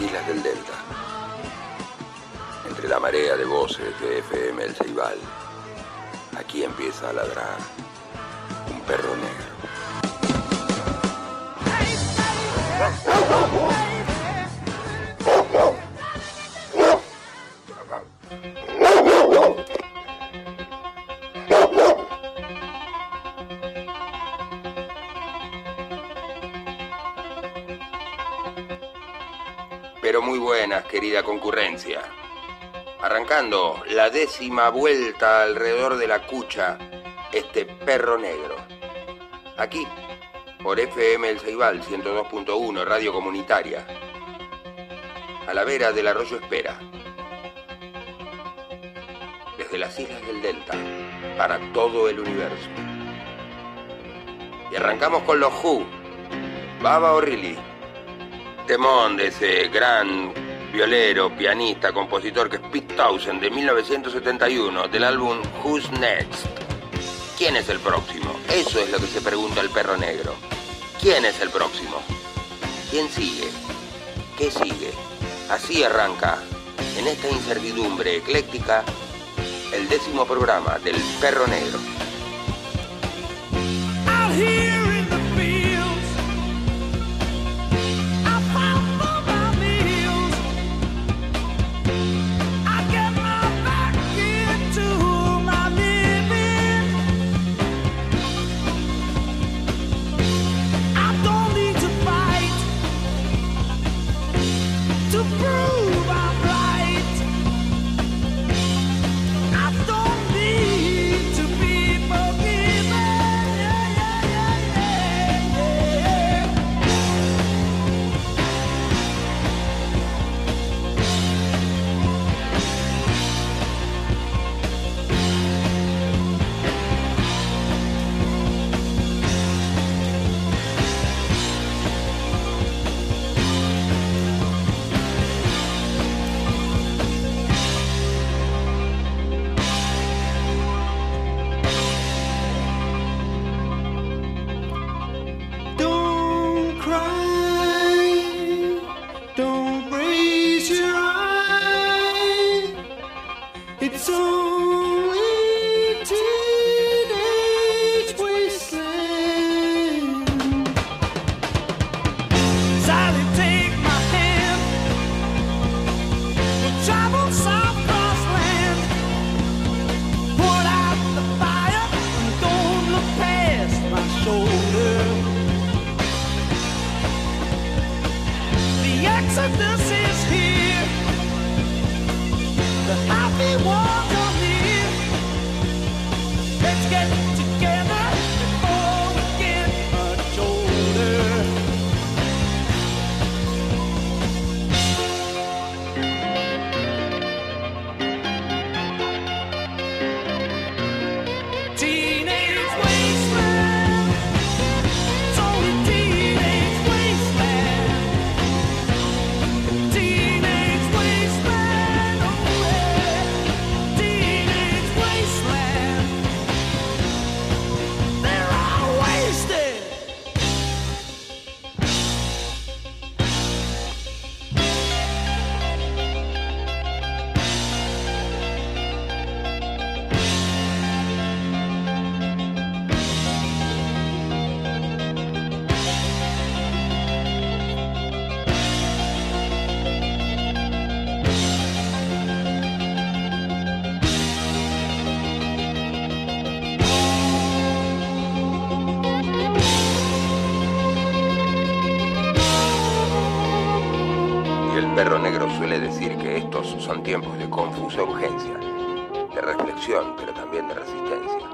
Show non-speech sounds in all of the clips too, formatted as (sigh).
Desde las islas del Delta, entre la marea de voces de FM El Ceibal, aquí empieza a ladrar un perro negro. Buenas, querida concurrencia. Arrancando la décima vuelta alrededor de la cucha, este perro negro. Aquí, por FM El Ceibal 102.1, radio comunitaria. A la vera del arroyo Espera. Desde las islas del Delta, para todo el universo. Y arrancamos con los Who. Baba O'Reilly. Temón de ese gran violero, pianista, compositor que es Pete Townsend de 1971 del álbum Who's Next. ¿Quién es el próximo? Eso es lo que se pregunta el perro negro. ¿Quién es el próximo? ¿Quién sigue? ¿Qué sigue? Así arranca, en esta incertidumbre ecléctica, el décimo programa del perro negro. Son tiempos de confusa urgencia, de reflexión, pero también de resistencia.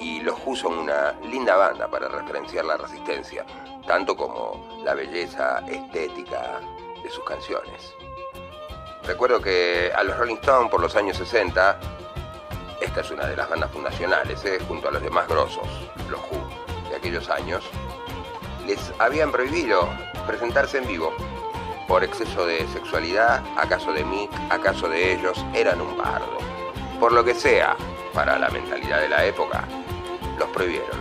Y los Who son una linda banda para referenciar la resistencia, tanto como la belleza estética de sus canciones. Recuerdo que a los Rolling Stones por los años 60, esta es una de las bandas fundacionales, ¿eh? junto a los demás grosos, los Who de aquellos años, les habían prohibido presentarse en vivo por exceso de sexualidad, acaso de Mick, acaso de ellos, eran un bardo. Por lo que sea, para la mentalidad de la época, los prohibieron.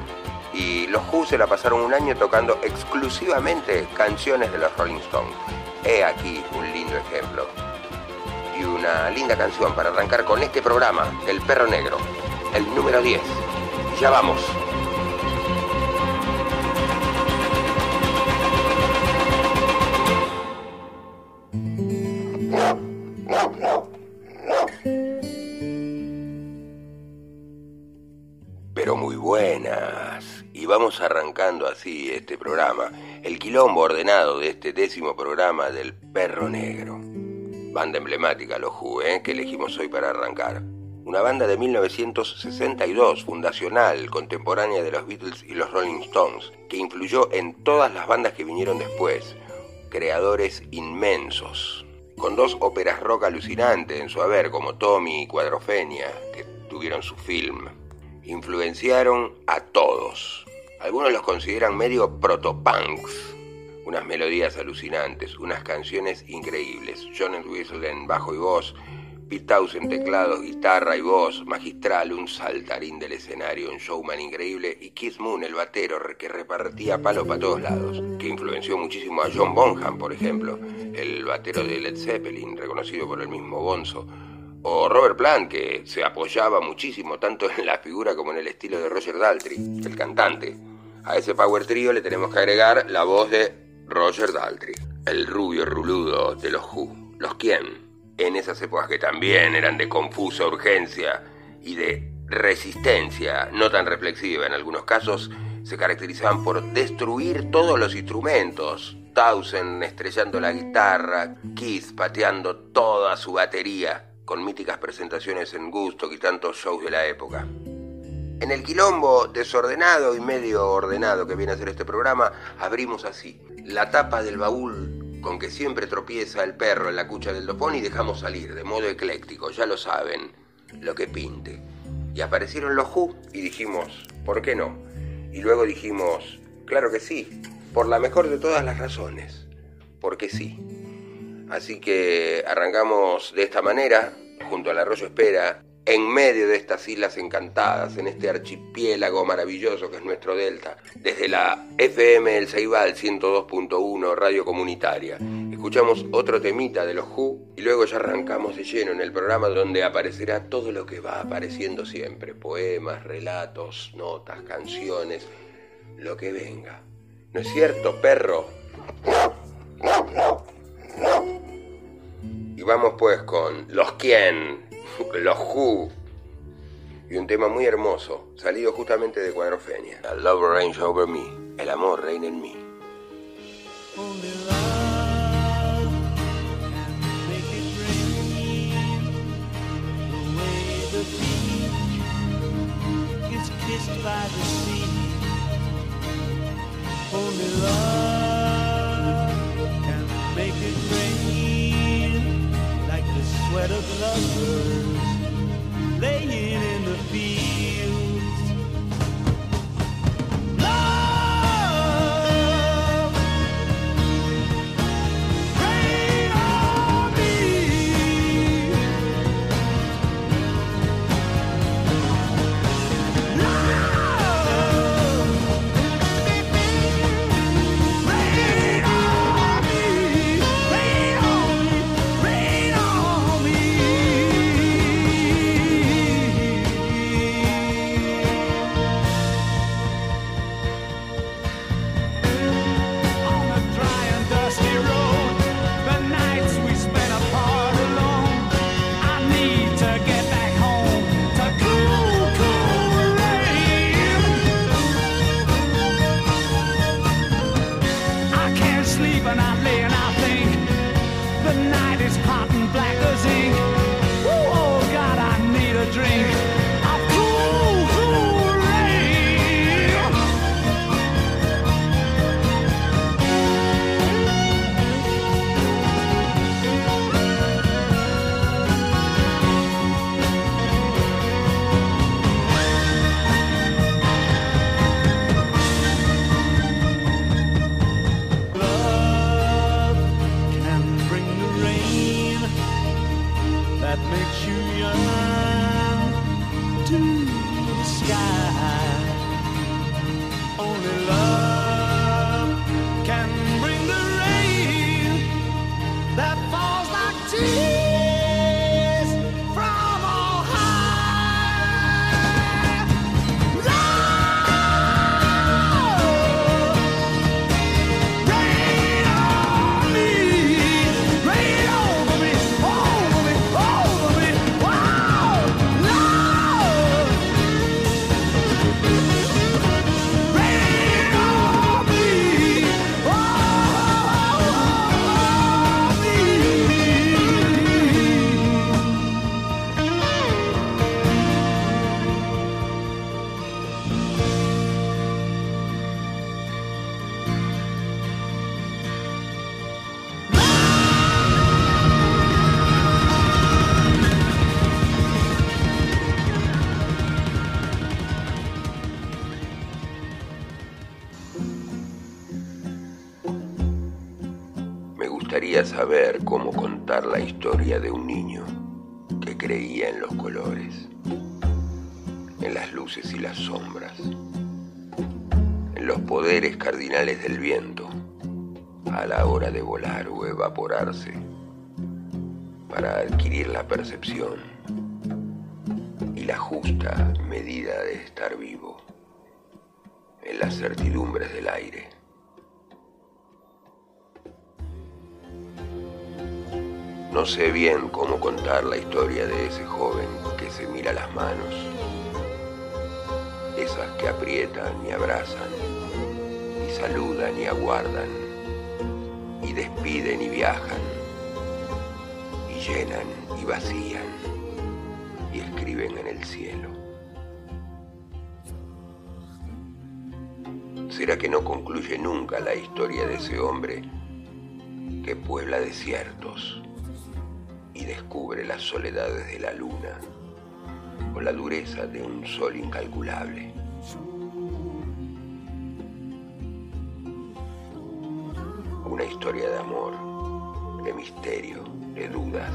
Y los Who se la pasaron un año tocando exclusivamente canciones de los Rolling Stones. He aquí un lindo ejemplo. Y una linda canción para arrancar con este programa, El Perro Negro, el número 10. Ya vamos. Arrancando así este programa, el quilombo ordenado de este décimo programa del Perro Negro. Banda emblemática, los Who, ¿eh? que elegimos hoy para arrancar. Una banda de 1962, fundacional, contemporánea de los Beatles y los Rolling Stones, que influyó en todas las bandas que vinieron después. Creadores inmensos, con dos óperas rock alucinantes en su haber, como Tommy y Cuadrofenia, que tuvieron su film influenciaron a todos. Algunos los consideran medio protopunks. Unas melodías alucinantes, unas canciones increíbles. John Entwistle en bajo y voz, Pete en teclados, guitarra y voz, magistral, un saltarín del escenario, un showman increíble, y Keith Moon, el batero, que repartía palo para todos lados, que influenció muchísimo a John Bonham, por ejemplo, el batero de Led Zeppelin, reconocido por el mismo Bonzo, o Robert Plant, que se apoyaba muchísimo tanto en la figura como en el estilo de Roger Daltrey, el cantante. A ese power trio le tenemos que agregar la voz de Roger Daltrey, el rubio ruludo de los Who. ¿Los quién? En esas épocas que también eran de confusa urgencia y de resistencia, no tan reflexiva en algunos casos, se caracterizaban por destruir todos los instrumentos. Townsend estrellando la guitarra, Keith pateando toda su batería con míticas presentaciones en Gusto y tantos shows de la época. En el quilombo desordenado y medio ordenado que viene a ser este programa, abrimos así la tapa del baúl con que siempre tropieza el perro en la cucha del dofón y dejamos salir de modo ecléctico, ya lo saben, lo que pinte. Y aparecieron los Who y dijimos, ¿por qué no? Y luego dijimos, claro que sí, por la mejor de todas las razones, porque sí. Así que arrancamos de esta manera, junto al arroyo Espera, en medio de estas islas encantadas, en este archipiélago maravilloso que es nuestro delta, desde la FM El Ceibal 102.1 Radio Comunitaria. Escuchamos otro temita de los Who y luego ya arrancamos de lleno en el programa donde aparecerá todo lo que va apareciendo siempre, poemas, relatos, notas, canciones, lo que venga. ¿No es cierto, perro? Y vamos pues con los quién, los who, y un tema muy hermoso, salido justamente de Cuadrofenia. A love reigns over me, el amor reina en mí. Only love can make it rain the way the beach is by the sea. Only love can make it rain like the sweat of lovers laying in the fields. Del viento a la hora de volar o evaporarse para adquirir la percepción y la justa medida de estar vivo en las certidumbres del aire. No sé bien cómo contar la historia de ese joven que se mira las manos, esas que aprietan y abrazan, saludan y aguardan, y despiden y viajan, y llenan y vacían, y escriben en el cielo. ¿Será que no concluye nunca la historia de ese hombre que puebla desiertos? y descubre las soledades de la luna o la dureza de un sol incalculable. Una historia de amor, de misterio, de dudas.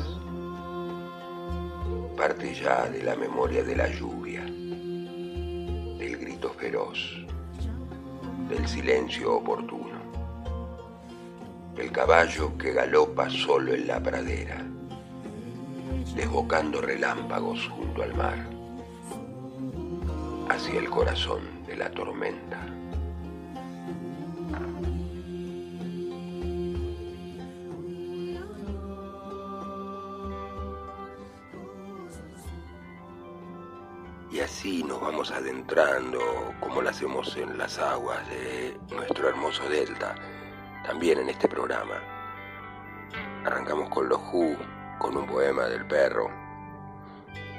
Parte ya de la memoria de la lluvia, del grito feroz, del silencio oportuno, el caballo que galopa solo en la pradera desbocando relámpagos junto al mar, hacia el corazón de la tormenta. Adentrando, como lo hacemos en las aguas de nuestro hermoso delta, también en este programa. Arrancamos con los Who, con un poema del perro,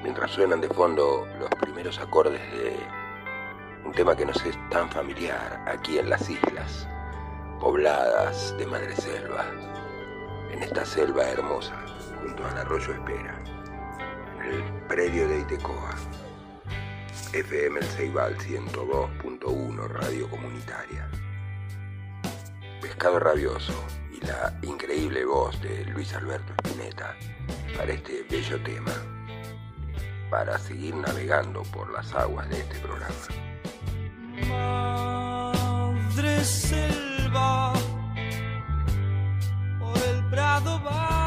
mientras suenan de fondo los primeros acordes de tema que nos es tan familiar aquí en las islas, pobladas de madreselva, en esta selva hermosa, junto al arroyo Espera, en el predio de Itecoa, FM El Ceibal 102.1, radio comunitaria. Pescado Rabioso y la increíble voz de Luis Alberto Spinetta para este bello tema, para seguir navegando por las aguas de este programa. Madre selva, por el prado baja.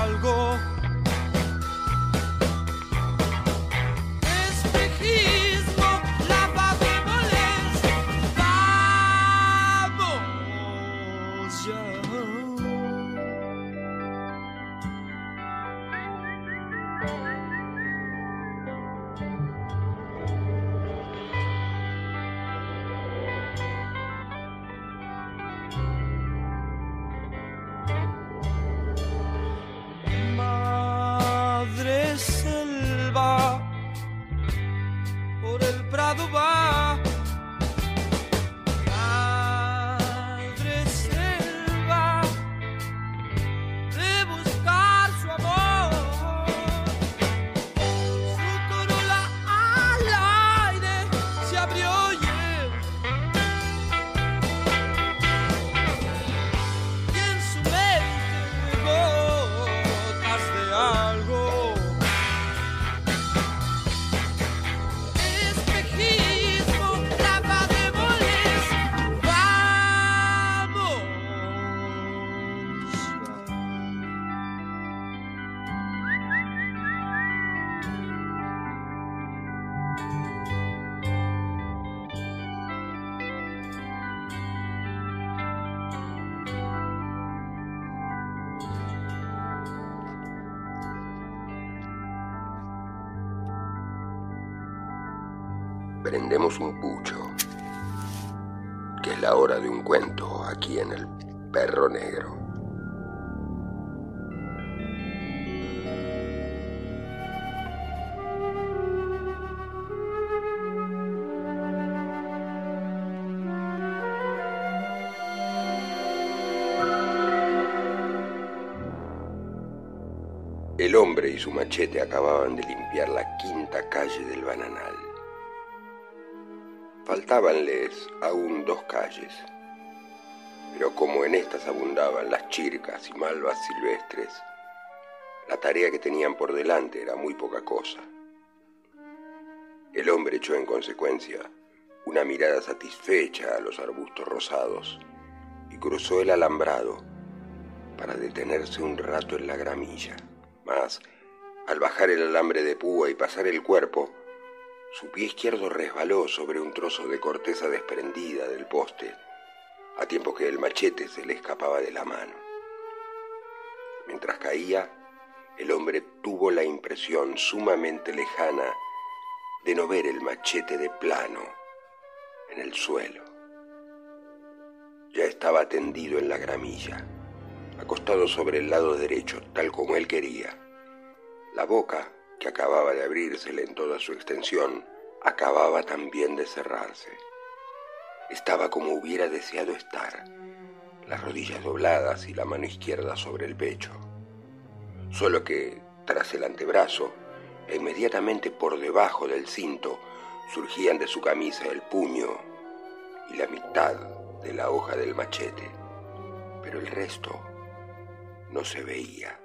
Algo. Prendemos un pucho, que es la hora de un cuento aquí en el Perro Negro. El hombre y su machete acababan de limpiar la quinta calle del Bananal. Faltábanles aún dos calles, pero como en estas abundaban las chircas y malvas silvestres, la tarea que tenían por delante era muy poca cosa. El hombre echó en consecuencia una mirada satisfecha a los arbustos rosados y cruzó el alambrado para detenerse un rato en la gramilla. Mas, al bajar el alambre de púa y pasar el cuerpo, su pie izquierdo resbaló sobre un trozo de corteza desprendida del poste, a tiempo que el machete se le escapaba de la mano. Mientras caía, el hombre tuvo la impresión sumamente lejana de no ver el machete de plano en el suelo. Ya estaba tendido en la gramilla, acostado sobre el lado derecho, tal como él quería. La boca, que acababa de abrírsele en toda su extensión, acababa también de cerrarse. Estaba como hubiera deseado estar, las rodillas dobladas y la mano izquierda sobre el pecho. Solo que, tras el antebrazo, e inmediatamente por debajo del cinto, surgían de su camisa el puño y la mitad de la hoja del machete, pero el resto no se veía.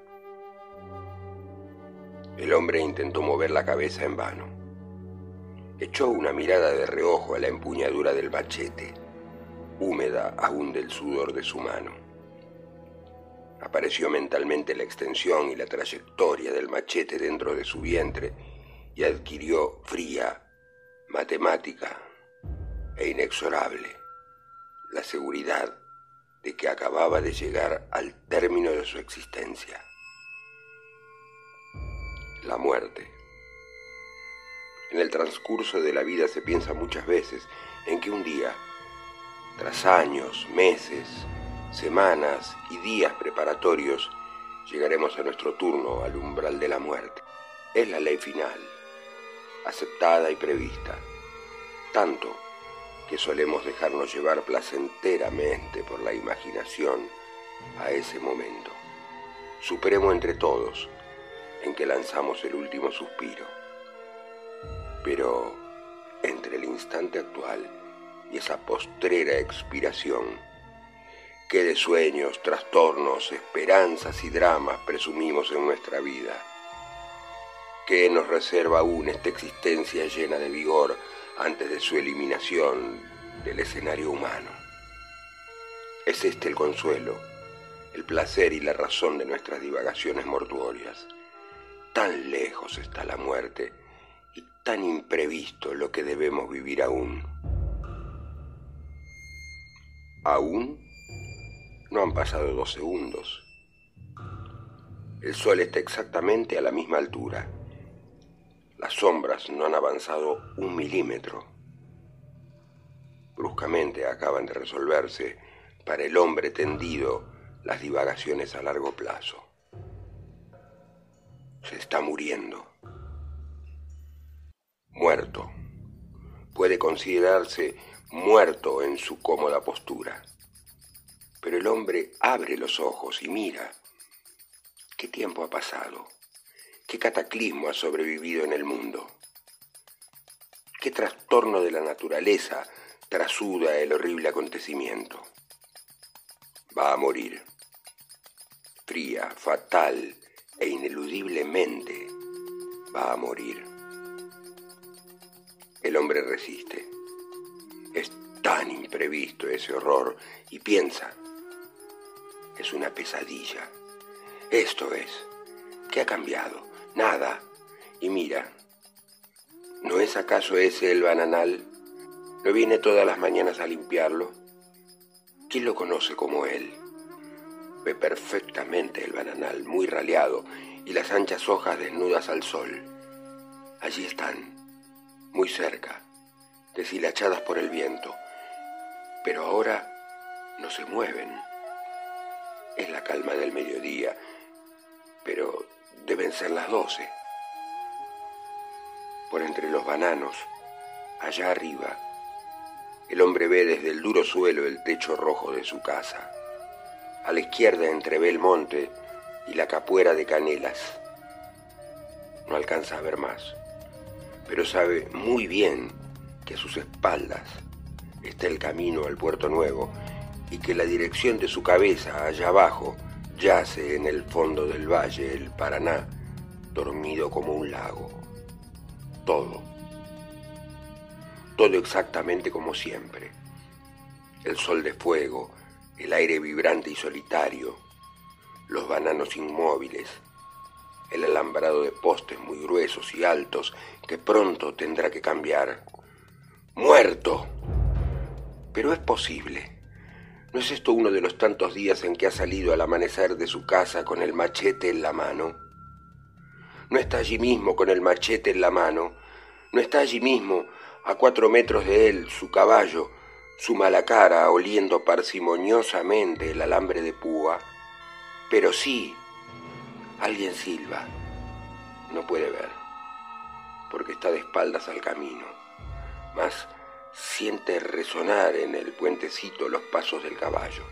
El hombre intentó mover la cabeza en vano. Echó una mirada de reojo a la empuñadura del machete, húmeda aún del sudor de su mano. Apareció mentalmente la extensión y la trayectoria del machete dentro de su vientre y adquirió fría, matemática e inexorable la seguridad de que acababa de llegar al término de su existencia. La muerte. En el transcurso de la vida se piensa muchas veces en que un día, tras años, meses, semanas y días preparatorios, llegaremos a nuestro turno al umbral de la muerte. Es la ley final, aceptada y prevista, tanto que solemos dejarnos llevar placenteramente por la imaginación a ese momento, supremo entre todos, en que lanzamos el último suspiro. Pero entre el instante actual y esa postrera expiración, ¿qué de sueños, trastornos, esperanzas y dramas presumimos en nuestra vida? ¿Qué nos reserva aún esta existencia llena de vigor antes de su eliminación del escenario humano? Es este el consuelo, el placer y la razón de nuestras divagaciones mortuorias. Tan lejos está la muerte y tan imprevisto lo que debemos vivir aún. Aún no han pasado dos segundos. El sol está exactamente a la misma altura. Las sombras no han avanzado un milímetro. Bruscamente acaban de resolverse para el hombre tendido las divagaciones a largo plazo. Se está muriendo. Muerto. Puede considerarse muerto en su cómoda postura. Pero el hombre abre los ojos y mira. ¿Qué tiempo ha pasado? ¿Qué cataclismo ha sobrevivido en el mundo? ¿Qué trastorno de la naturaleza trasuda el horrible acontecimiento? Va a morir. Fría, fatal e ineludiblemente va a morir. El hombre resiste. Es tan imprevisto ese horror y piensa, es una pesadilla. Esto es, ¿qué ha cambiado? Nada. Y mira, ¿no es acaso ese el bananal? ¿No viene todas las mañanas a limpiarlo? ¿Quién lo conoce como él? Ve perfectamente el bananal, muy raleado, y las anchas hojas desnudas al sol. Allí están, muy cerca, deshilachadas por el viento, pero ahora no se mueven. Es la calma del mediodía, pero deben ser las doce. Por entre los bananos, allá arriba, el hombre ve desde el duro suelo el techo rojo de su casa. A la izquierda entrevé el monte y la capuera de canelas. No alcanza a ver más, pero sabe muy bien que a sus espaldas está el camino al Puerto Nuevo y que la dirección de su cabeza allá abajo yace en el fondo del valle el Paraná, dormido como un lago. Todo. Todo exactamente como siempre. El sol de fuego, el aire vibrante y solitario, los bananos inmóviles, el alambrado de postes muy gruesos y altos que pronto tendrá que cambiar. ¡Muerto! Pero es posible. ¿No es esto uno de los tantos días en que ha salido al amanecer de su casa con el machete en la mano? ¿No está allí mismo con el machete en la mano? ¿No está allí mismo, a cuatro metros de él, su caballo, su mala cara oliendo parsimoniosamente el alambre de púa? Pero sí, alguien silba. No puede ver, porque está de espaldas al camino. Mas siente resonar en el puentecito los pasos del caballo.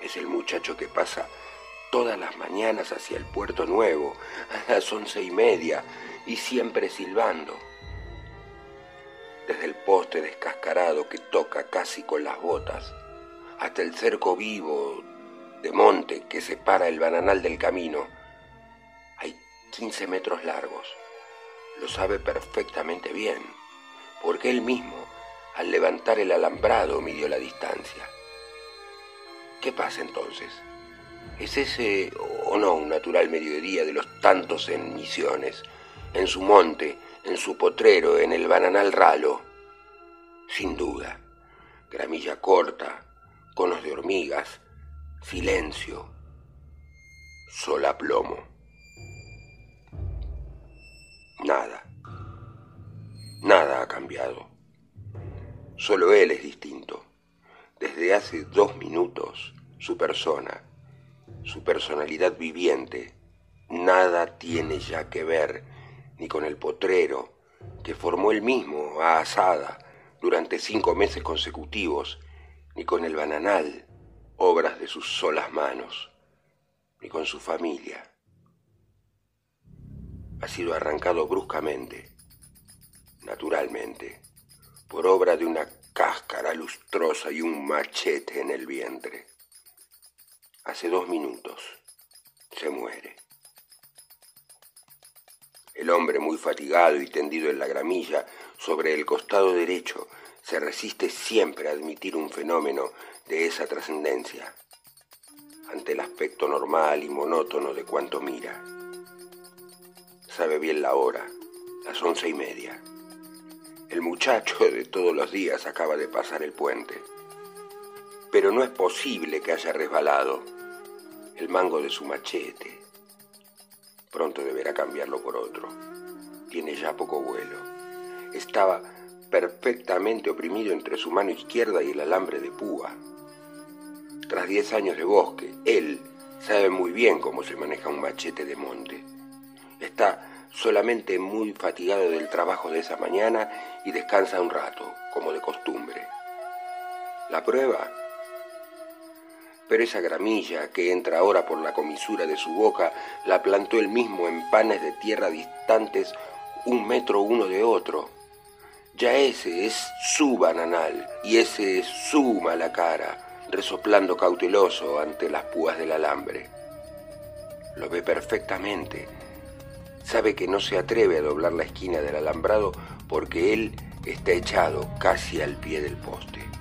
Es el muchacho que pasa todas las mañanas hacia el puerto nuevo, a las once y media, y siempre silbando. Desde el poste descascarado que toca casi con las botas, hasta el cerco vivo de monte que separa el bananal del camino, hay quince metros largos. Lo sabe perfectamente bien, porque él mismo al levantar el alambrado midió la distancia. ¿Qué pasa entonces? ¿Es ese o no un natural mediodía de los tantos en Misiones, en su monte, en su potrero, en el bananal ralo? Sin duda, gramilla corta, conos de hormigas, silencio, sola plomo. Nada, nada ha cambiado. Solo él es distinto. Desde hace dos minutos, su persona, su personalidad viviente, nada tiene ya que ver ni con el potrero que formó él mismo a asada durante cinco meses consecutivos, ni con el bananal, obras de sus solas manos, ni con su familia. Ha sido arrancado bruscamente, naturalmente, por obra de una cáscara lustrosa y un machete en el vientre. Hace dos minutos se muere. El hombre, muy fatigado y tendido en la gramilla, sobre el costado derecho, se resiste siempre a admitir un fenómeno de esa trascendencia, ante el aspecto normal y monótono de cuanto mira. Sabe bien la hora, las once y media. El muchacho de todos los días acaba de pasar el puente. Pero no es posible que haya resbalado el mango de su machete, Pronto deberá cambiarlo por otro. Tiene ya poco vuelo. Estaba perfectamente oprimido entre su mano izquierda y el alambre de púa. Tras diez años de bosque, él sabe muy bien cómo se maneja un machete de monte. Está solamente muy fatigado del trabajo de esa mañana y descansa un rato, como de costumbre. La prueba pero esa gramilla que entra ahora por la comisura de su boca la plantó él mismo en panes de tierra distantes un metro uno de otro. Ya ese es su bananal y ese es su mala cara, resoplando cauteloso ante las púas del alambre. Lo ve perfectamente. Sabe que no se atreve a doblar la esquina del alambrado porque él está echado casi al pie del poste.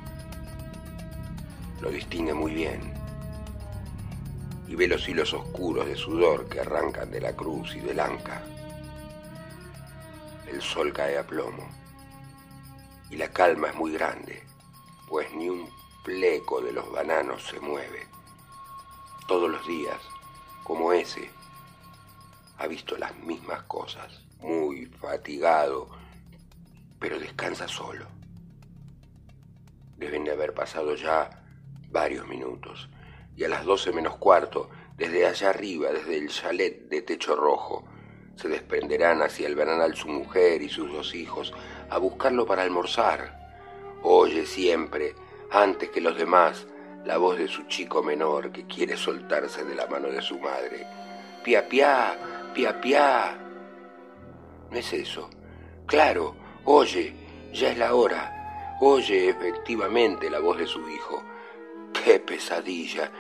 Lo distingue muy bien y ve los hilos oscuros de sudor que arrancan de la cruz y del anca. El sol cae a plomo y la calma es muy grande, pues ni un pleco de los bananos se mueve. Todos los días, como ese, ha visto las mismas cosas, muy fatigado, pero descansa solo. Deben de haber pasado ya varios minutos y a las doce menos cuarto, desde allá arriba, desde el chalet de techo rojo, se desprenderán hacia el bananal su mujer y sus dos hijos a buscarlo para almorzar. Oye siempre, antes que los demás, la voz de su chico menor que quiere soltarse de la mano de su madre. Pia, pia, pia, pia. No es eso. Claro, oye, ya es la hora. Oye efectivamente la voz de su hijo. ¡Qué pesadilla!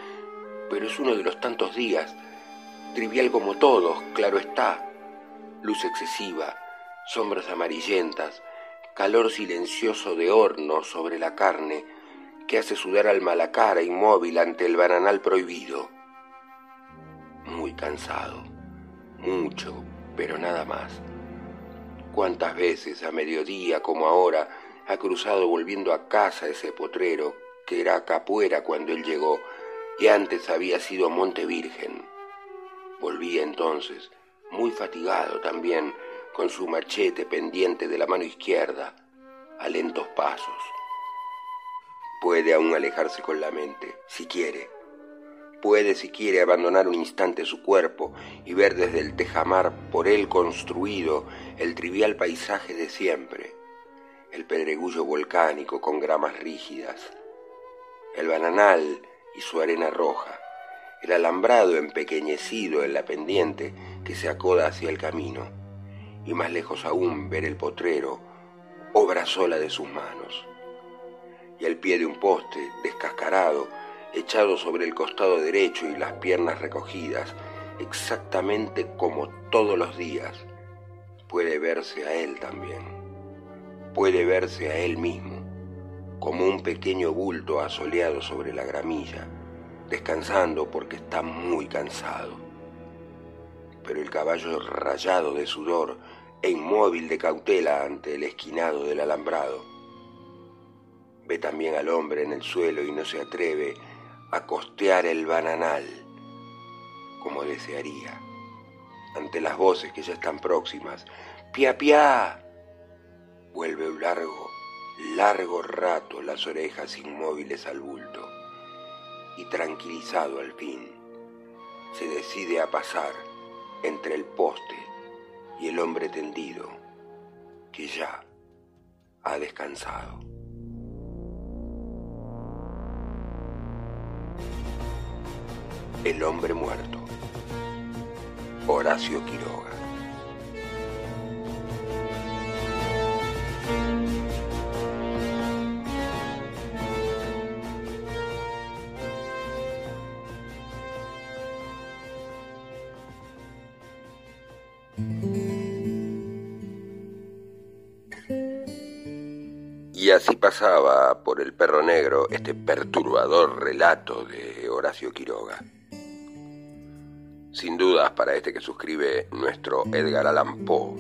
Pero es uno de los tantos días, trivial como todos, claro está. Luz excesiva, sombras amarillentas, calor silencioso de horno sobre la carne que hace sudar al malacara inmóvil ante el bananal prohibido. Muy cansado, mucho, pero nada más. ¿Cuántas veces a mediodía como ahora ha cruzado volviendo a casa ese potrero que era Capuera cuando él llegó y antes había sido Monte Virgen. Volvía entonces, muy fatigado también, con su machete pendiente de la mano izquierda, a lentos pasos. Puede aún alejarse con la mente, si quiere. Puede, si quiere, abandonar un instante su cuerpo y ver desde el tejamar por él construido el trivial paisaje de siempre, el pedregullo volcánico con gramas rígidas, el bananal y su arena roja, el alambrado empequeñecido en la pendiente que se acoda hacia el camino, y más lejos aún ver el potrero, obra sola de sus manos, y al pie de un poste, descascarado, echado sobre el costado derecho y las piernas recogidas, exactamente como todos los días, puede verse a él también, puede verse a él mismo como un pequeño bulto asoleado sobre la gramilla, descansando porque está muy cansado. Pero el caballo rayado de sudor e inmóvil de cautela ante el esquinado del alambrado, Ve también al hombre en el suelo y no se atreve a costear el bananal como desearía. Ante las voces que ya están próximas, ¡pia, pia! Vuelve un largo, largo rato las orejas inmóviles al bulto y tranquilizado al fin, se decide a pasar entre el poste y el hombre tendido que ya ha descansado. El hombre muerto. Horacio Quiroga. Así pasaba por el perro negro este perturbador relato de Horacio Quiroga. Sin dudas para este que suscribe nuestro Edgar Allan Poe,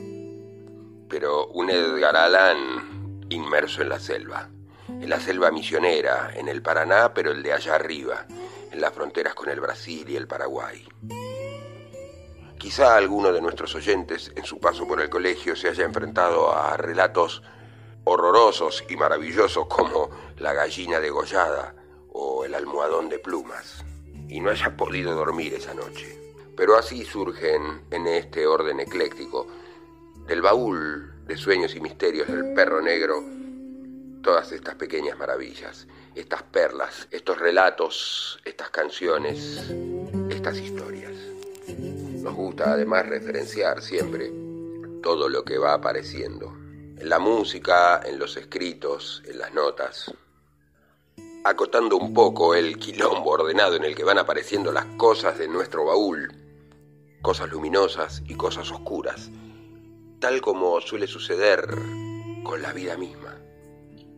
pero un Edgar Allan inmerso en la selva, en la selva misionera, en el Paraná, pero el de allá arriba, en las fronteras con el Brasil y el Paraguay. Quizá alguno de nuestros oyentes en su paso por el colegio se haya enfrentado a relatos horrorosos y maravillosos como la gallina degollada o el almohadón de plumas, y no haya podido dormir esa noche. Pero así surgen en este orden ecléctico, del baúl de sueños y misterios del perro negro, todas estas pequeñas maravillas, estas perlas, estos relatos, estas canciones, estas historias. Nos gusta además referenciar siempre todo lo que va apareciendo en la música, en los escritos, en las notas, acotando un poco el quilombo ordenado en el que van apareciendo las cosas de nuestro baúl, cosas luminosas y cosas oscuras, tal como suele suceder con la vida misma,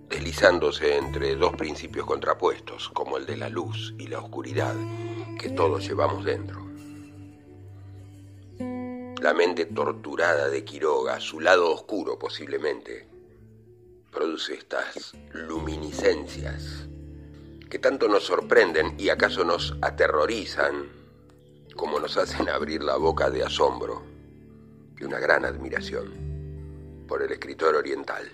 deslizándose entre dos principios contrapuestos, como el de la luz y la oscuridad que todos llevamos dentro. La mente torturada de Quiroga, su lado oscuro posiblemente, produce estas luminiscencias que tanto nos sorprenden y acaso nos aterrorizan como nos hacen abrir la boca de asombro y una gran admiración por el escritor oriental.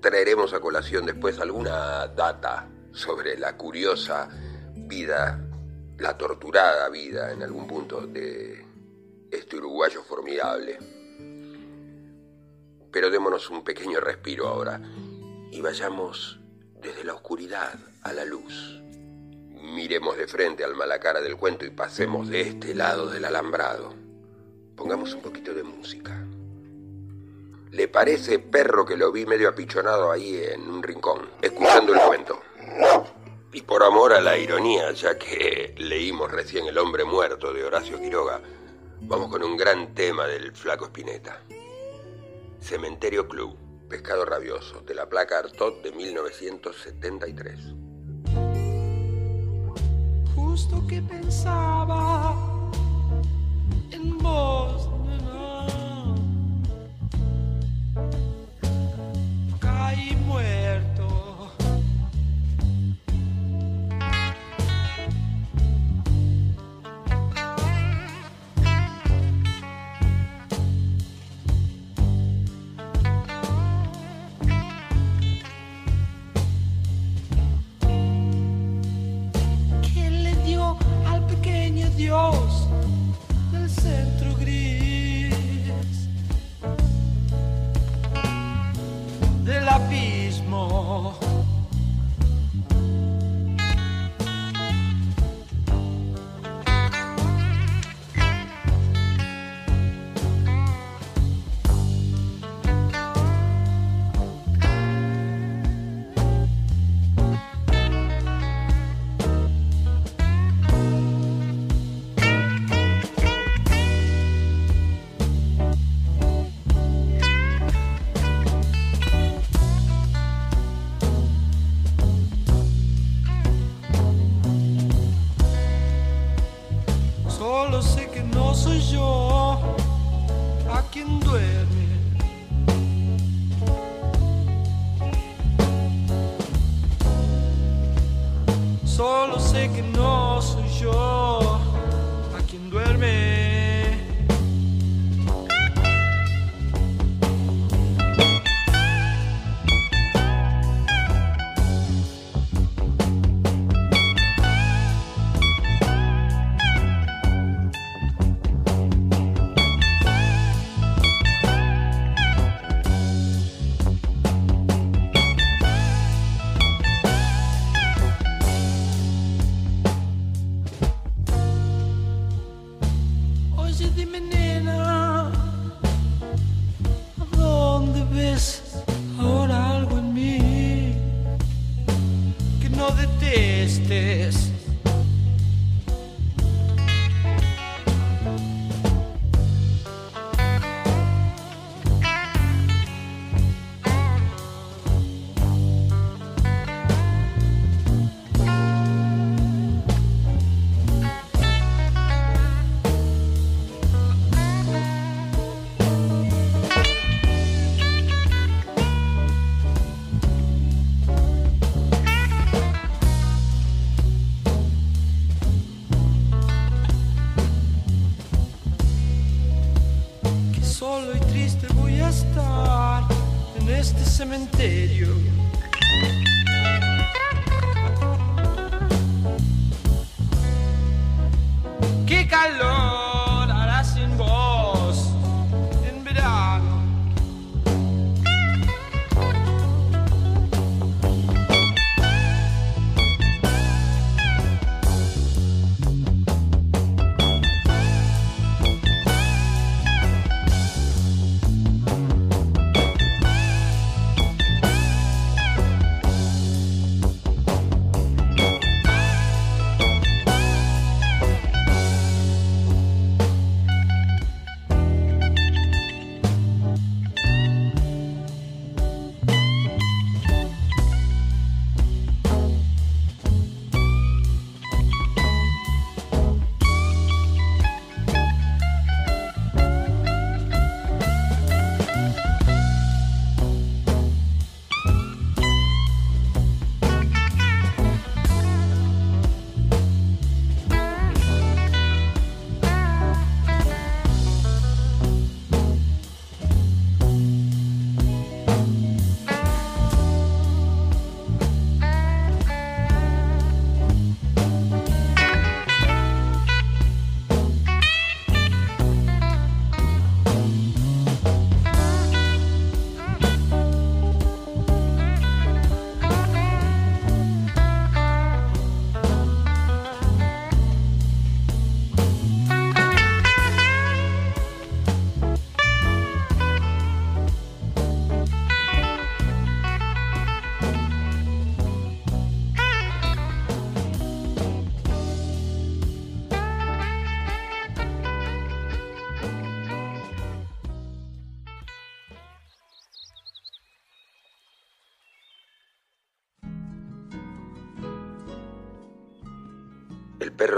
Traeremos a colación después alguna data sobre la curiosa vida la torturada vida en algún punto de este uruguayo formidable. Pero démonos un pequeño respiro ahora y vayamos desde la oscuridad a la luz. Miremos de frente al mala cara del cuento y pasemos de este lado del alambrado. Pongamos un poquito de música. ¿Le parece perro que lo vi medio apichonado ahí en un rincón, escuchando el cuento? Y por amor a la ironía, ya que leímos recién El hombre muerto de Horacio Quiroga, vamos con un gran tema del flaco Spinetta. Cementerio Club, Pescado Rabioso, de la placa Artot de 1973. Justo que pensaba en vos, Caí muerto. Dios del centro gris del abismo.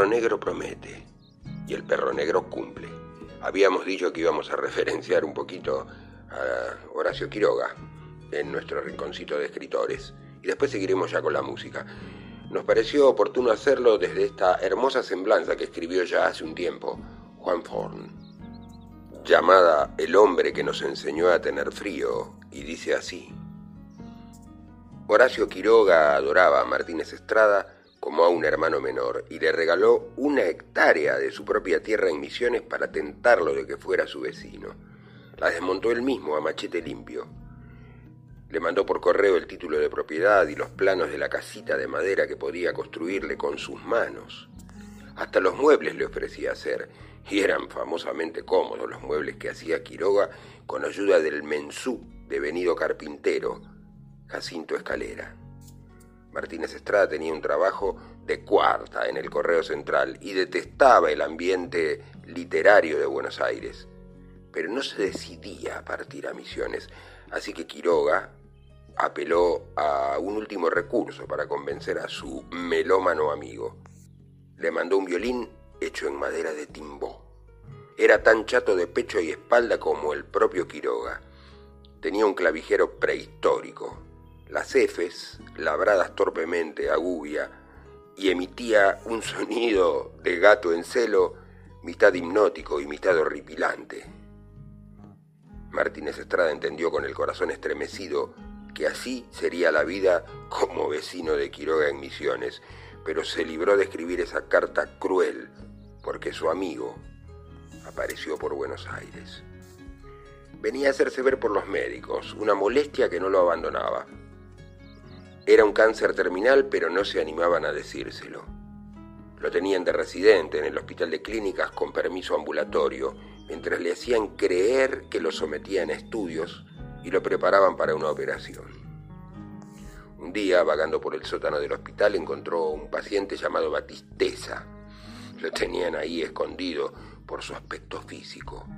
Negro promete y el perro negro cumple. Habíamos dicho que íbamos a referenciar un poquito a Horacio Quiroga en nuestro rinconcito de escritores y después seguiremos ya con la música. Nos pareció oportuno hacerlo desde esta hermosa semblanza que escribió ya hace un tiempo Juan Forn, llamada El hombre que nos enseñó a tener frío, y dice así. Horacio Quiroga adoraba a Martínez Estrada como a un hermano menor y le regaló una hectárea de su propia tierra en Misiones para tentarlo de que fuera su vecino. La desmontó él mismo a machete limpio. Le mandó por correo el título de propiedad y los planos de la casita de madera que podía construirle con sus manos. Hasta los muebles le ofrecía hacer, y eran famosamente cómodos los muebles que hacía Quiroga con ayuda del mensú devenido carpintero, Jacinto Escalera. Martínez Estrada tenía un trabajo de cuarta en el Correo Central y detestaba el ambiente literario de Buenos Aires, pero no se decidía a partir a Misiones, así que Quiroga apeló a un último recurso para convencer a su melómano amigo. Le mandó un violín hecho en madera de timbó. Era tan chato de pecho y espalda como el propio Quiroga. Tenía un clavijero prehistórico, las Fs, labradas torpemente a gubia, y emitía un sonido de gato en celo, mitad hipnótico y mitad horripilante. Martínez Estrada entendió con el corazón estremecido que así sería la vida como vecino de Quiroga en Misiones, pero se libró de escribir esa carta cruel porque su amigo apareció por Buenos Aires. Venía a hacerse ver por los médicos, una molestia que no lo abandonaba. Era un cáncer terminal, pero no se animaban a decírselo. Lo tenían de residente en el hospital de clínicas con permiso ambulatorio, mientras le hacían creer que lo sometían a estudios y lo preparaban para una operación. Un día, vagando por el sótano del hospital, encontró un paciente llamado Batisteza. Lo tenían ahí escondido por su aspecto físico,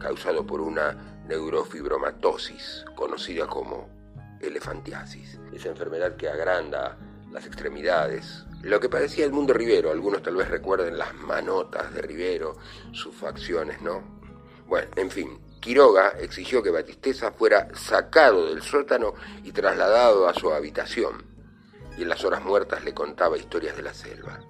causado por una neurofibromatosis, conocida como elefantiasis, esa enfermedad que agranda las extremidades. Lo que parecía el mundo Rivero, algunos tal vez recuerden las manotas de Rivero, sus facciones, ¿no? Bueno, en fin, Quiroga exigió que Batisteza fuera sacado del sótano y trasladado a su habitación, y en las horas muertas le contaba historias de la selva.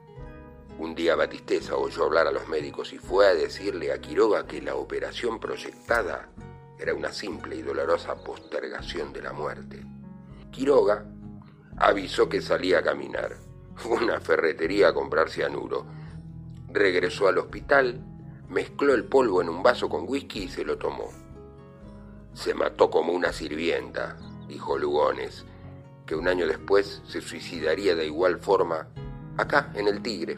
Un día Batisteza oyó hablar a los médicos y fue a decirle a Quiroga que la operación proyectada era una simple y dolorosa postergación de la muerte. Quiroga avisó que salía a caminar. Fue una ferretería a comprar cianuro. Regresó al hospital, mezcló el polvo en un vaso con whisky y se lo tomó. Se mató como una sirvienta, dijo Lugones, que un año después se suicidaría de igual forma acá, en el Tigre.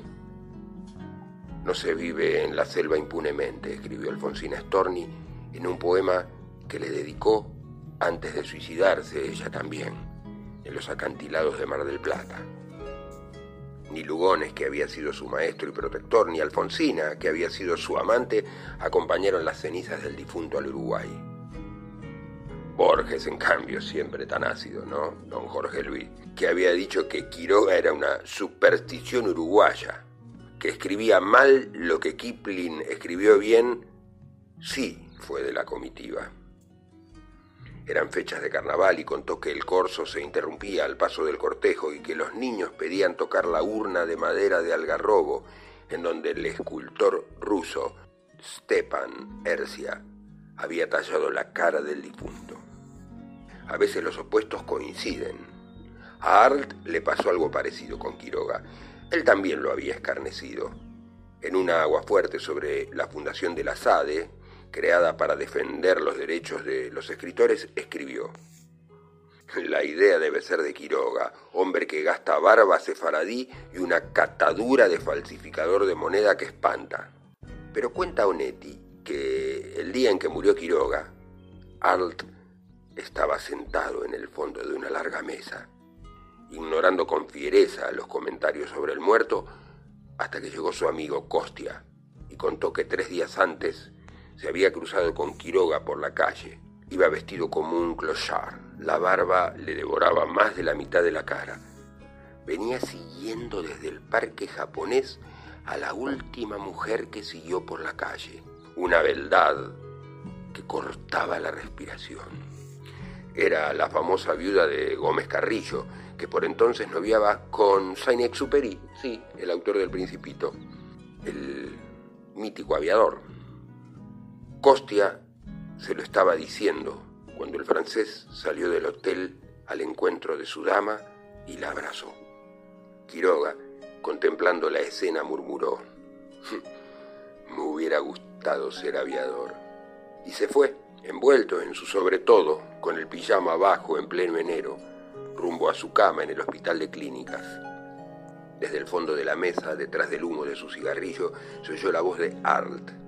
No se vive en la selva impunemente, escribió Alfonsina Storni en un poema que le dedicó antes de suicidarse ella también, en los acantilados de Mar del Plata. Ni Lugones, que había sido su maestro y protector, ni Alfonsina, que había sido su amante, acompañaron las cenizas del difunto al Uruguay. Borges, en cambio, siempre tan ácido, ¿no? Don Jorge Luis, que había dicho que Quiroga era una superstición uruguaya, que escribía mal lo que Kipling escribió bien, sí fue de la comitiva. Eran fechas de carnaval y contó que el corso se interrumpía al paso del cortejo y que los niños pedían tocar la urna de madera de algarrobo en donde el escultor ruso Stepan Ercia había tallado la cara del difunto. A veces los opuestos coinciden. A Arlt le pasó algo parecido con Quiroga. Él también lo había escarnecido. En una agua fuerte sobre la fundación de la SADE, creada para defender los derechos de los escritores, escribió. La idea debe ser de Quiroga, hombre que gasta barba sefaradí y una catadura de falsificador de moneda que espanta. Pero cuenta Onetti que el día en que murió Quiroga, Arlt estaba sentado en el fondo de una larga mesa, ignorando con fiereza los comentarios sobre el muerto, hasta que llegó su amigo Costia y contó que tres días antes se había cruzado con Quiroga por la calle. Iba vestido como un clochard. La barba le devoraba más de la mitad de la cara. Venía siguiendo desde el parque japonés a la última mujer que siguió por la calle. Una beldad que cortaba la respiración. Era la famosa viuda de Gómez Carrillo, que por entonces noviaba con Saint-Exupéry, sí, el autor del Principito, el mítico aviador. Costia se lo estaba diciendo cuando el francés salió del hotel al encuentro de su dama y la abrazó. Quiroga, contemplando la escena, murmuró, me hubiera gustado ser aviador. Y se fue, envuelto en su sobretodo, con el pijama abajo en pleno enero, rumbo a su cama en el hospital de clínicas. Desde el fondo de la mesa, detrás del humo de su cigarrillo, se oyó la voz de Arlt.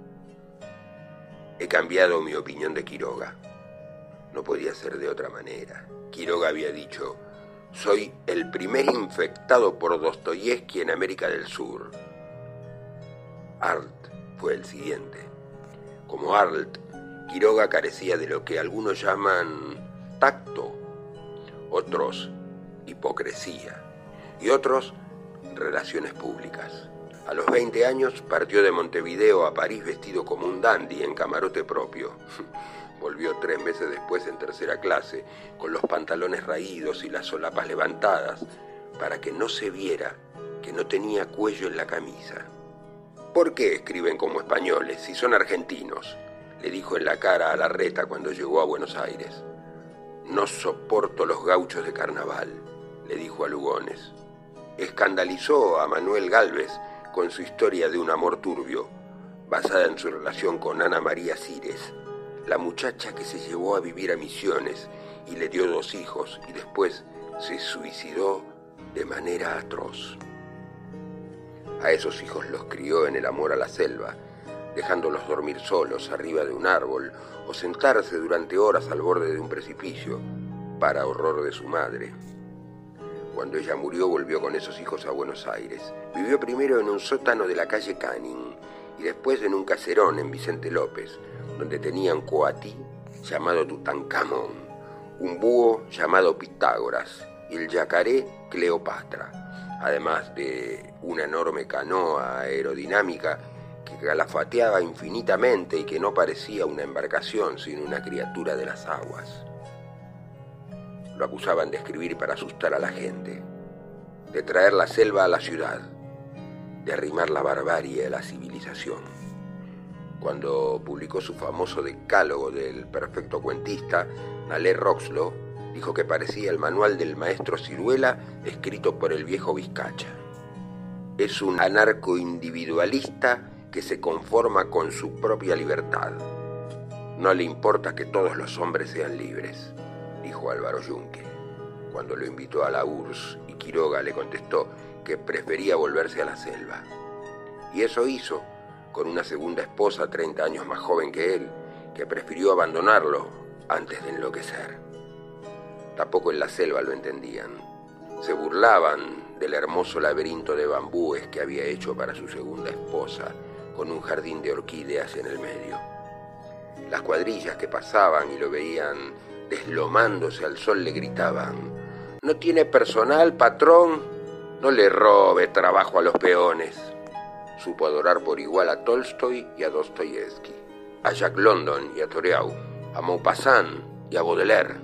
He cambiado mi opinión de Quiroga. No podía ser de otra manera. Quiroga había dicho, soy el primer infectado por Dostoyevsky en América del Sur. Arlt fue el siguiente. Como Arlt, Quiroga carecía de lo que algunos llaman tacto, otros hipocresía y otros relaciones públicas. A los 20 años partió de Montevideo a París vestido como un dandy en camarote propio. (laughs) Volvió tres meses después en tercera clase, con los pantalones raídos y las solapas levantadas, para que no se viera que no tenía cuello en la camisa. ¿Por qué escriben como españoles si son argentinos? le dijo en la cara a la reta cuando llegó a Buenos Aires. No soporto los gauchos de carnaval, le dijo a Lugones. Escandalizó a Manuel Galvez con su historia de un amor turbio, basada en su relación con Ana María Cires, la muchacha que se llevó a vivir a Misiones y le dio dos hijos y después se suicidó de manera atroz. A esos hijos los crió en el amor a la selva, dejándolos dormir solos arriba de un árbol o sentarse durante horas al borde de un precipicio, para horror de su madre. Cuando ella murió volvió con esos hijos a Buenos Aires. Vivió primero en un sótano de la calle Canning y después en un caserón en Vicente López, donde tenía un coatí llamado Tutankamón, un búho llamado Pitágoras y el yacaré Cleopatra, además de una enorme canoa aerodinámica que galafateaba infinitamente y que no parecía una embarcación sino una criatura de las aguas. Lo acusaban de escribir para asustar a la gente, de traer la selva a la ciudad, de arrimar la barbarie a la civilización. Cuando publicó su famoso decálogo del perfecto cuentista, Nalé Roxlo dijo que parecía el manual del maestro Ciruela escrito por el viejo Vizcacha. Es un anarco-individualista que se conforma con su propia libertad. No le importa que todos los hombres sean libres, dijo Álvaro Yunque, cuando lo invitó a la URSS y Quiroga le contestó que prefería volverse a la selva. Y eso hizo, con una segunda esposa 30 años más joven que él, que prefirió abandonarlo antes de enloquecer. Tampoco en la selva lo entendían. Se burlaban del hermoso laberinto de bambúes que había hecho para su segunda esposa con un jardín de orquídeas en el medio. Las cuadrillas que pasaban y lo veían deslomándose al sol le gritaban, ¿No tiene personal, patrón? No le robe trabajo a los peones. Supo adorar por igual a Tolstoy y a Dostoyevsky, a Jack London y a Toreau, a Maupassant y a Baudelaire.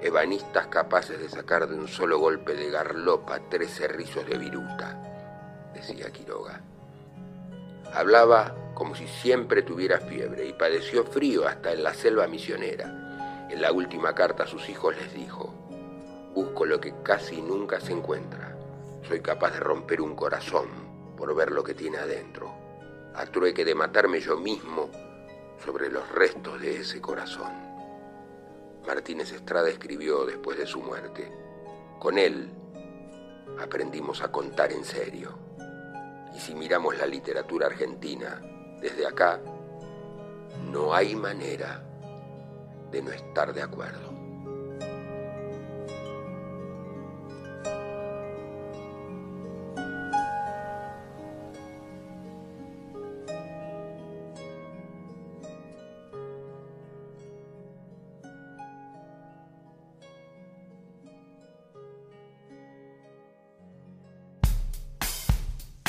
Ebanistas capaces de sacar de un solo golpe de garlopa trece rizos de viruta, decía Quiroga. Hablaba como si siempre tuviera fiebre y padeció frío hasta en la selva misionera. En la última carta a sus hijos les dijo, busco lo que casi nunca se encuentra. Soy capaz de romper un corazón por ver lo que tiene adentro, a trueque de matarme yo mismo sobre los restos de ese corazón. Martínez Estrada escribió después de su muerte, con él aprendimos a contar en serio. Y si miramos la literatura argentina desde acá, no hay manera de no estar de acuerdo.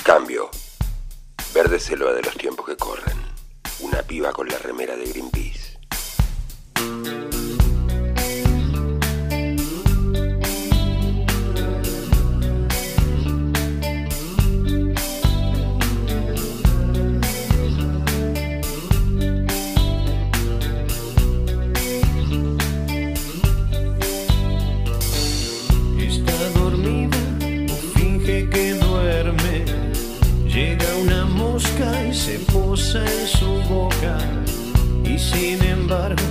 Cambio. Verde selva de los tiempos que corren. Una piba con la remera de Greenpeace. Se posa en su boca. Y sin embargo,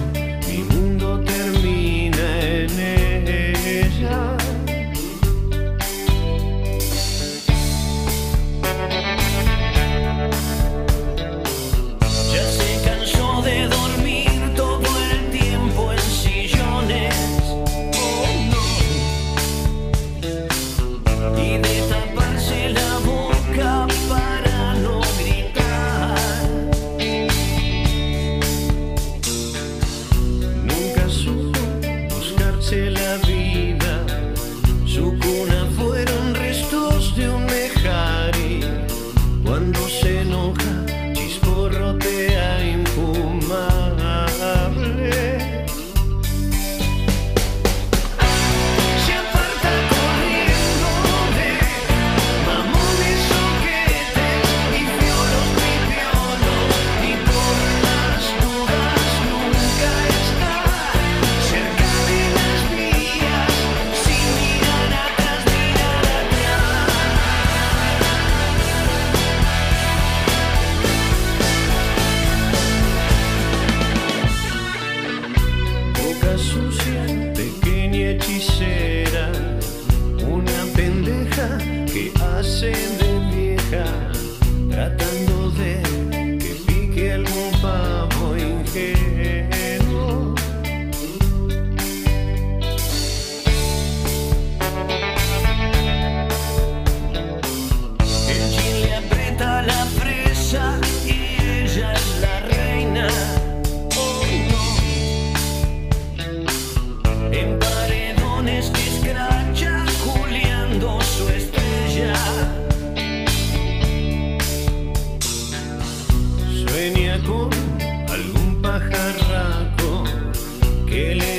que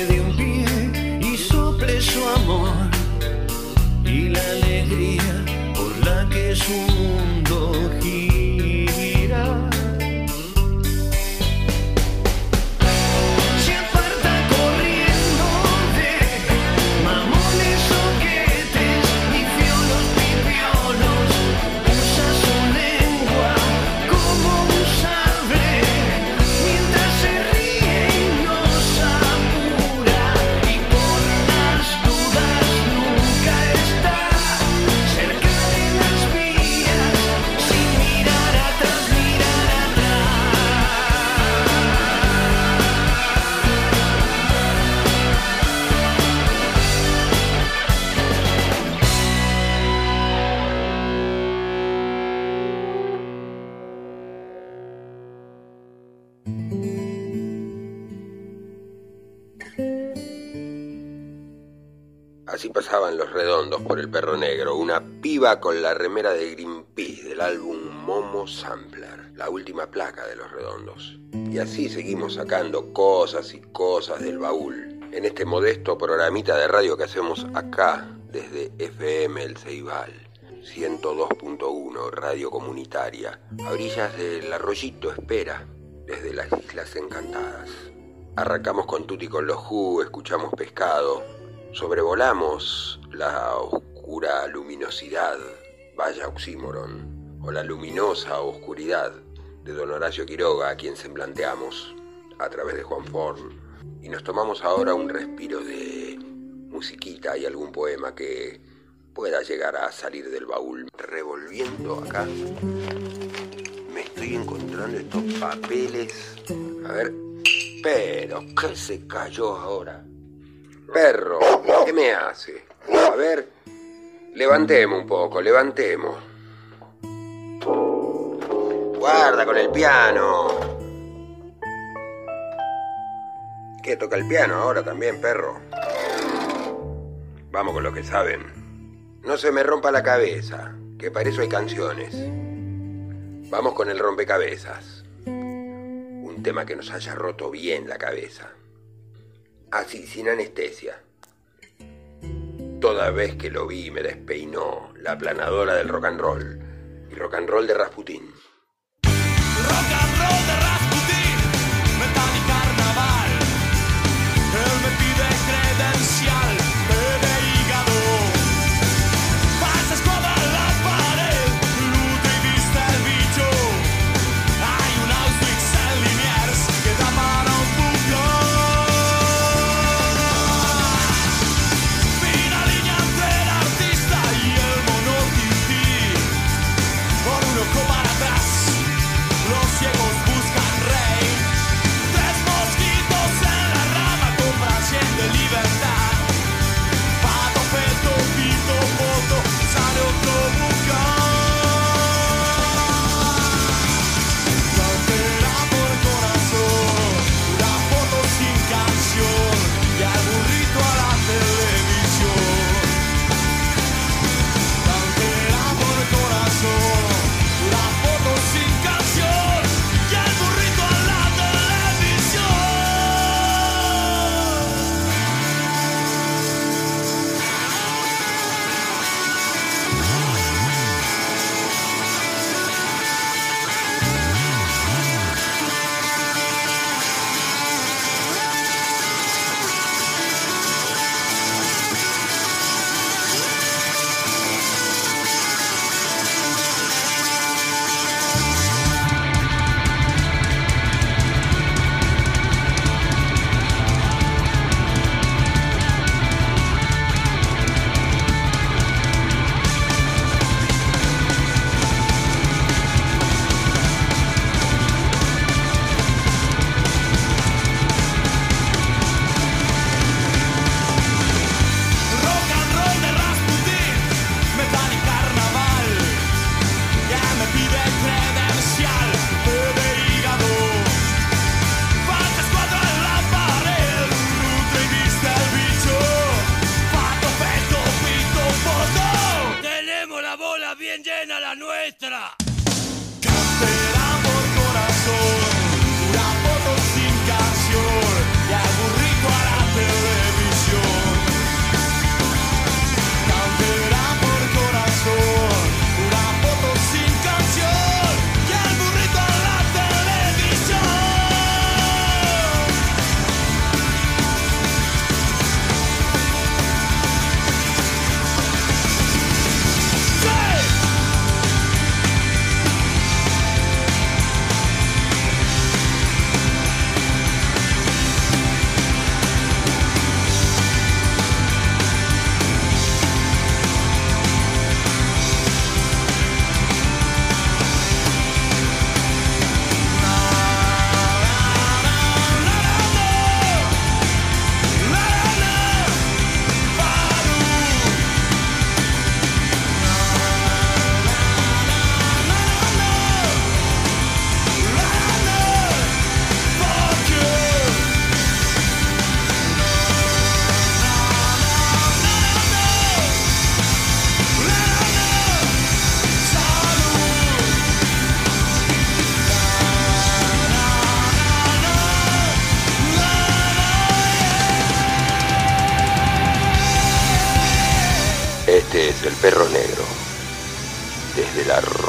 piba con la remera de Greenpeace del álbum Momo Sampler, la última placa de los redondos. Y así seguimos sacando cosas y cosas del baúl, en este modesto programita de radio que hacemos acá, desde FM El Ceibal, 102.1, radio comunitaria, a orillas del arroyito Espera, desde las Islas Encantadas. Arrancamos con Tuti con los Who, escuchamos pescado, sobrevolamos la oscura luminosidad, vaya oxímoron, o la luminosa oscuridad de don Horacio Quiroga, a quien semblanteamos a través de Juan Forn, y nos tomamos ahora un respiro de musiquita y algún poema que pueda llegar a salir del baúl. Revolviendo acá, me estoy encontrando estos papeles. A ver, pero, ¿qué se cayó ahora? Perro, ¿qué me hace? A ver, levantemos un poco, levantemos. Guarda con el piano. ¿Qué toca el piano ahora también, perro? Vamos con lo que saben. No se me rompa la cabeza, que para eso hay canciones. Vamos con el rompecabezas. Un tema que nos haya roto bien la cabeza. Así, sin anestesia. Toda vez que lo vi me despeinó la aplanadora del rock and roll y rock and roll de Rasputín.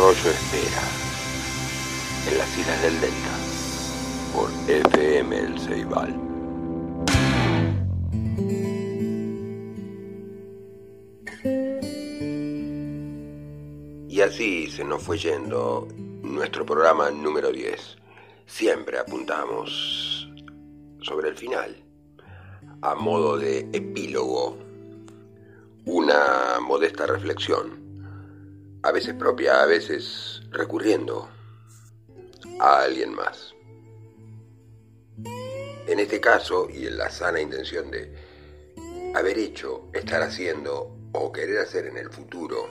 Arroyo Espera, en las islas del Delta, por FM El Ceibal. Y así se nos fue yendo nuestro programa número 10. Siempre apuntamos sobre el final, a modo de epílogo una modesta reflexión, a veces propia, a veces recurriendo a alguien más. En este caso, y en la sana intención de haber hecho, estar haciendo o querer hacer en el futuro,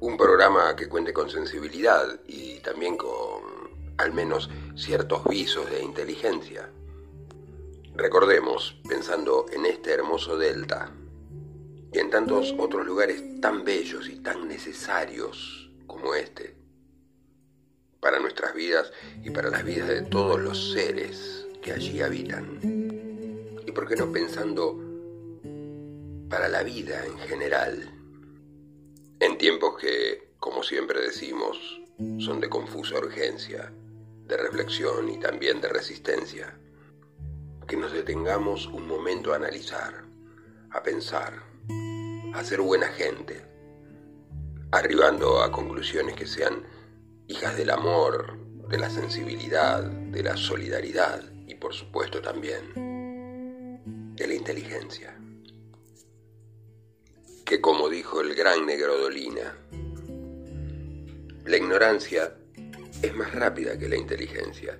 un programa que cuente con sensibilidad y también con al menos ciertos visos de inteligencia. Recordemos, pensando en este hermoso delta, y en tantos otros lugares tan bellos y tan necesarios como este, para nuestras vidas y para las vidas de todos los seres que allí habitan. Y por qué no pensando para la vida en general, en tiempos que, como siempre decimos, son de confusa urgencia, de reflexión y también de resistencia, que nos detengamos un momento a analizar, a pensar, a ser buena gente, arribando a conclusiones que sean hijas del amor, de la sensibilidad, de la solidaridad y por supuesto también de la inteligencia. Que como dijo el gran negro Dolina, la ignorancia es más rápida que la inteligencia.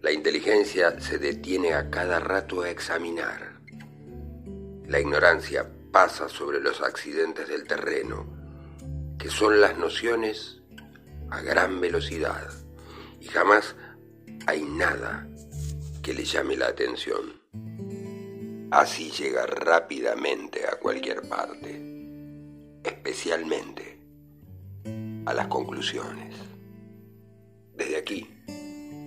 La inteligencia se detiene a cada rato a examinar. La ignorancia pasa sobre los accidentes del terreno, que son las nociones a gran velocidad, y jamás hay nada que le llame la atención. Así llega rápidamente a cualquier parte, especialmente a las conclusiones. Desde aquí,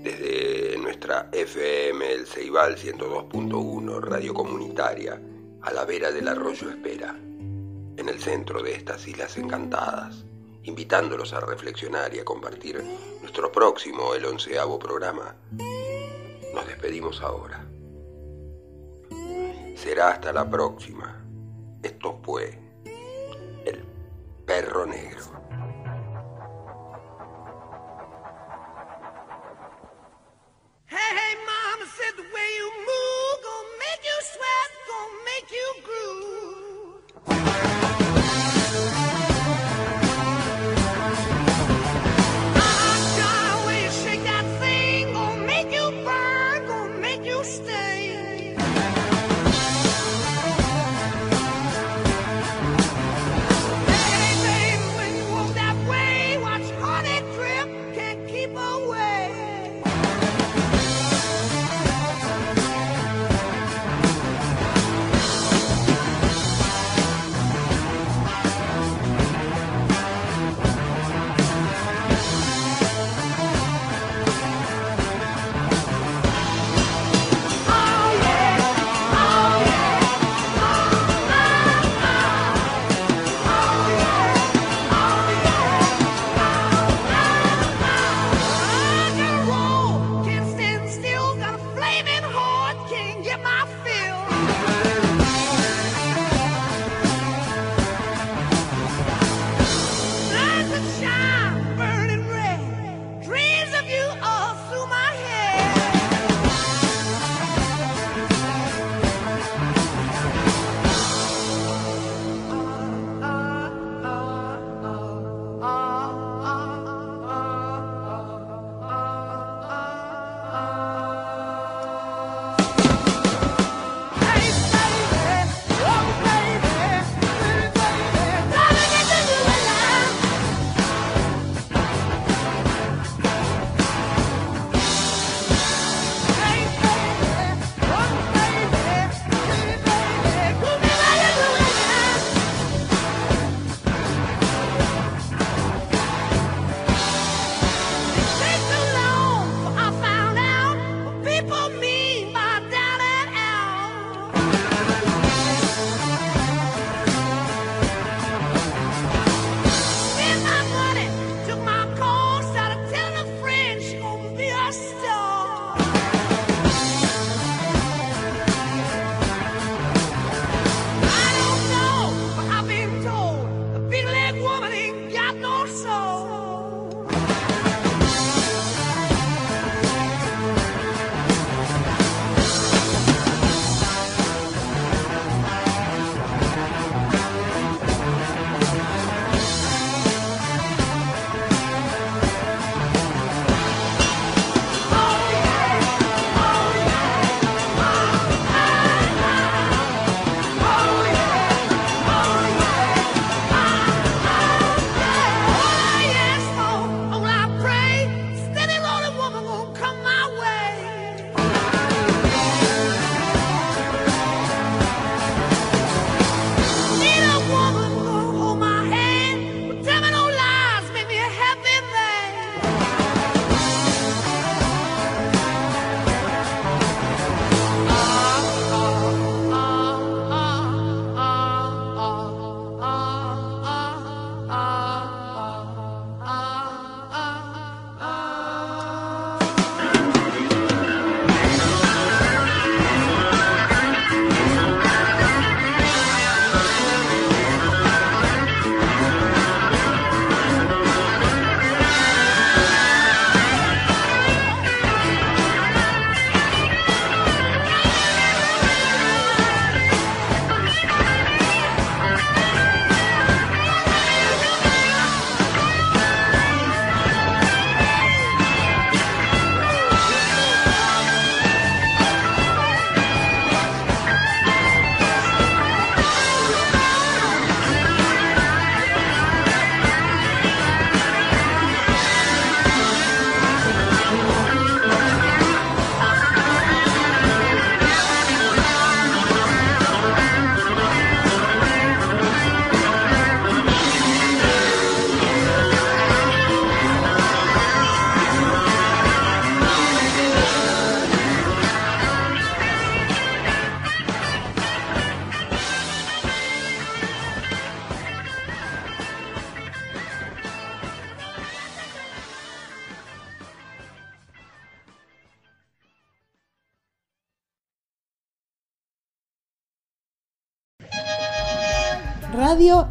desde nuestra FM El Ceibal 102.1, radio comunitaria, a la vera del arroyo Espera, en el centro de estas islas encantadas, invitándolos a reflexionar y a compartir nuestro próximo, el onceavo programa. Nos despedimos ahora. Será hasta la próxima. Esto fue el perro negro.